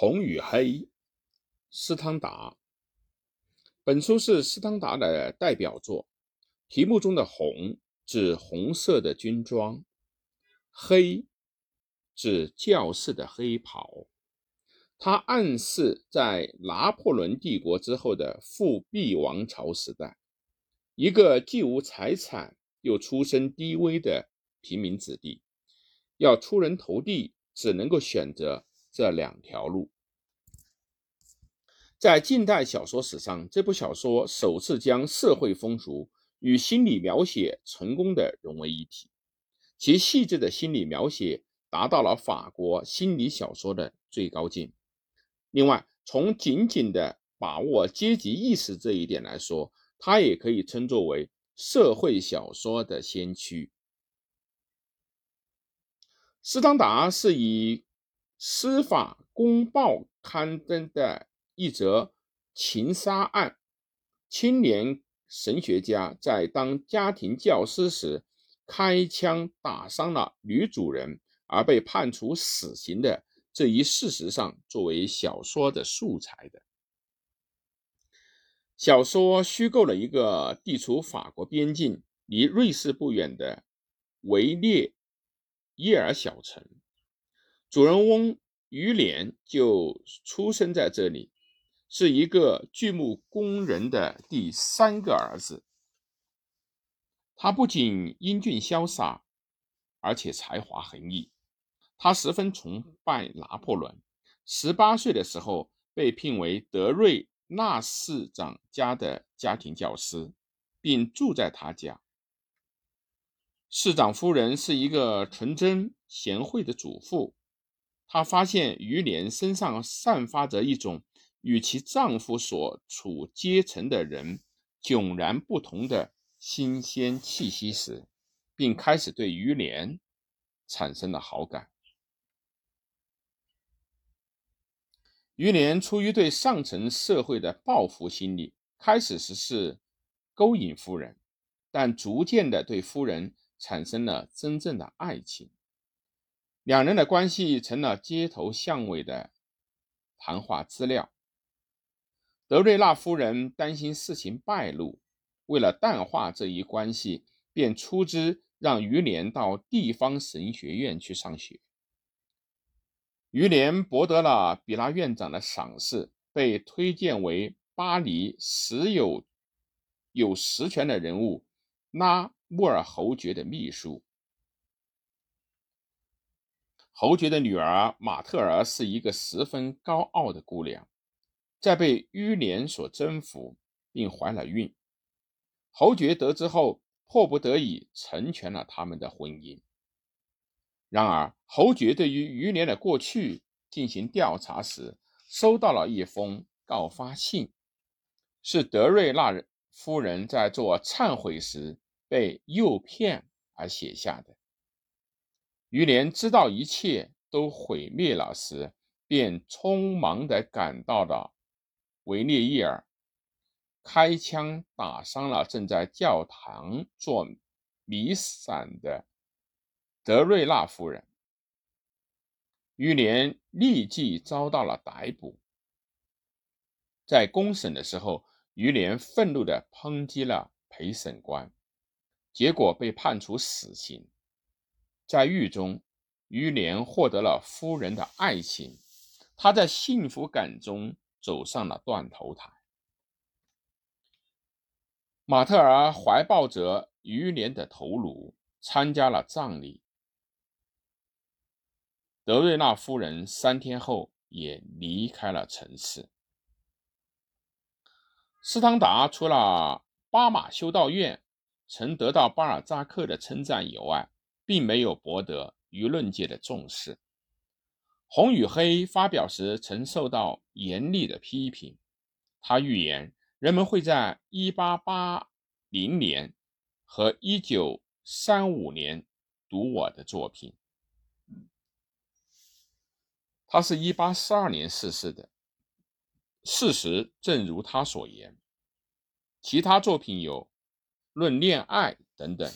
红与黑，斯汤达。本书是斯汤达的代表作。题目中的“红”指红色的军装，“黑”指教士的黑袍。它暗示在拿破仑帝国之后的复辟王朝时代，一个既无财产又出身低微的平民子弟，要出人头地，只能够选择。这两条路，在近代小说史上，这部小说首次将社会风俗与心理描写成功的融为一体，其细致的心理描写达到了法国心理小说的最高境。另外，从紧紧的把握阶级意识这一点来说，它也可以称作为社会小说的先驱。斯汤达是以。司法公报刊登的一则情杀案：青年神学家在当家庭教师时开枪打伤了女主人，而被判处死刑的这一事实上作为小说的素材的。小说虚构了一个地处法国边境、离瑞士不远的维列耶尔小城。主人翁于连就出生在这里，是一个锯木工人的第三个儿子。他不仅英俊潇洒，而且才华横溢。他十分崇拜拿破仑。十八岁的时候，被聘为德瑞纳市长家的家庭教师，并住在他家。市长夫人是一个纯真贤惠的主妇。她发现于连身上散发着一种与其丈夫所处阶层的人迥然不同的新鲜气息时，并开始对于莲产生了好感。于莲出于对上层社会的报复心理，开始时是勾引夫人，但逐渐的对夫人产生了真正的爱情。两人的关系成了街头巷尾的谈话资料。德瑞纳夫人担心事情败露，为了淡化这一关系，便出资让于连到地方神学院去上学。于连博得了比拉院长的赏识，被推荐为巴黎实有有实权的人物拉穆尔侯爵的秘书。侯爵的女儿马特尔是一个十分高傲的姑娘，在被于连所征服并怀了孕。侯爵得知后，迫不得已成全了他们的婚姻。然而，侯爵对于于连的过去进行调查时，收到了一封告发信，是德瑞纳夫人在做忏悔时被诱骗而写下的。于连知道一切都毁灭了时，便匆忙地赶到了维列伊尔，开枪打伤了正在教堂做弥撒的德瑞纳夫人。于连立即遭到了逮捕。在公审的时候，于连愤怒地抨击了陪审官，结果被判处死刑。在狱中，于连获得了夫人的爱情，他在幸福感中走上了断头台。马特尔怀抱着于连的头颅参加了葬礼。德瑞纳夫人三天后也离开了城市。斯汤达除了巴马修道院曾得到巴尔扎克的称赞以外，并没有博得舆论界的重视，《红与黑》发表时曾受到严厉的批评。他预言人们会在1880年和1935年读我的作品。他是一八四二年逝世的，事实正如他所言。其他作品有《论恋爱》等等。